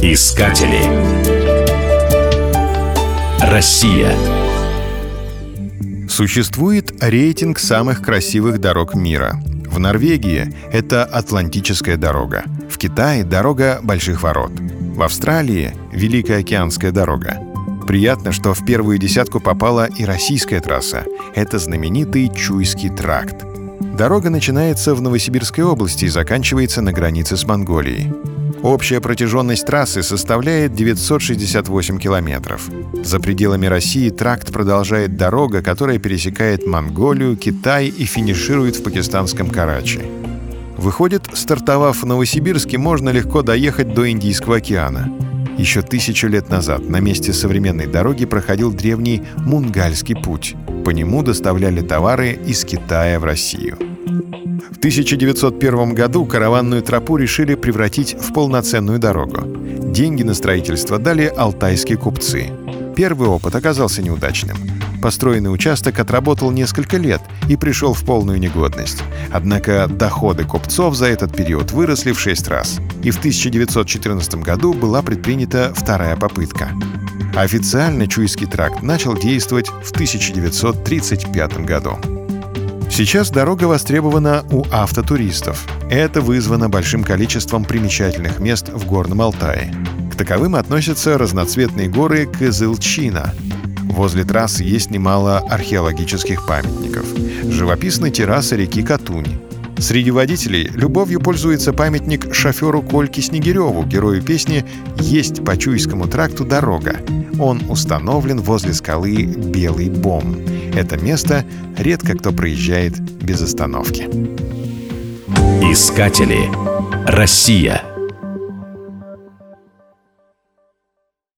Искатели. Россия. Существует рейтинг самых красивых дорог мира. В Норвегии это Атлантическая дорога. В Китае дорога Больших ворот. В Австралии Великая океанская дорога. Приятно, что в первую десятку попала и российская трасса. Это знаменитый Чуйский тракт. Дорога начинается в Новосибирской области и заканчивается на границе с Монголией. Общая протяженность трассы составляет 968 километров. За пределами России тракт продолжает дорога, которая пересекает Монголию, Китай и финиширует в пакистанском Карачи. Выходит, стартовав в Новосибирске, можно легко доехать до Индийского океана. Еще тысячу лет назад на месте современной дороги проходил древний Мунгальский путь. По нему доставляли товары из Китая в Россию. В 1901 году караванную тропу решили превратить в полноценную дорогу. Деньги на строительство дали алтайские купцы. Первый опыт оказался неудачным. Построенный участок отработал несколько лет и пришел в полную негодность. Однако доходы купцов за этот период выросли в шесть раз. И в 1914 году была предпринята вторая попытка. Официально Чуйский тракт начал действовать в 1935 году. Сейчас дорога востребована у автотуристов. Это вызвано большим количеством примечательных мест в Горном Алтае. К таковым относятся разноцветные горы Кызылчина. Возле трассы есть немало археологических памятников. Живописная терраса реки Катунь. Среди водителей любовью пользуется памятник шоферу Кольке Снегиреву, герою песни «Есть по Чуйскому тракту дорога». Он установлен возле скалы Белый Бом. Это место редко кто проезжает без остановки. Искатели. Россия.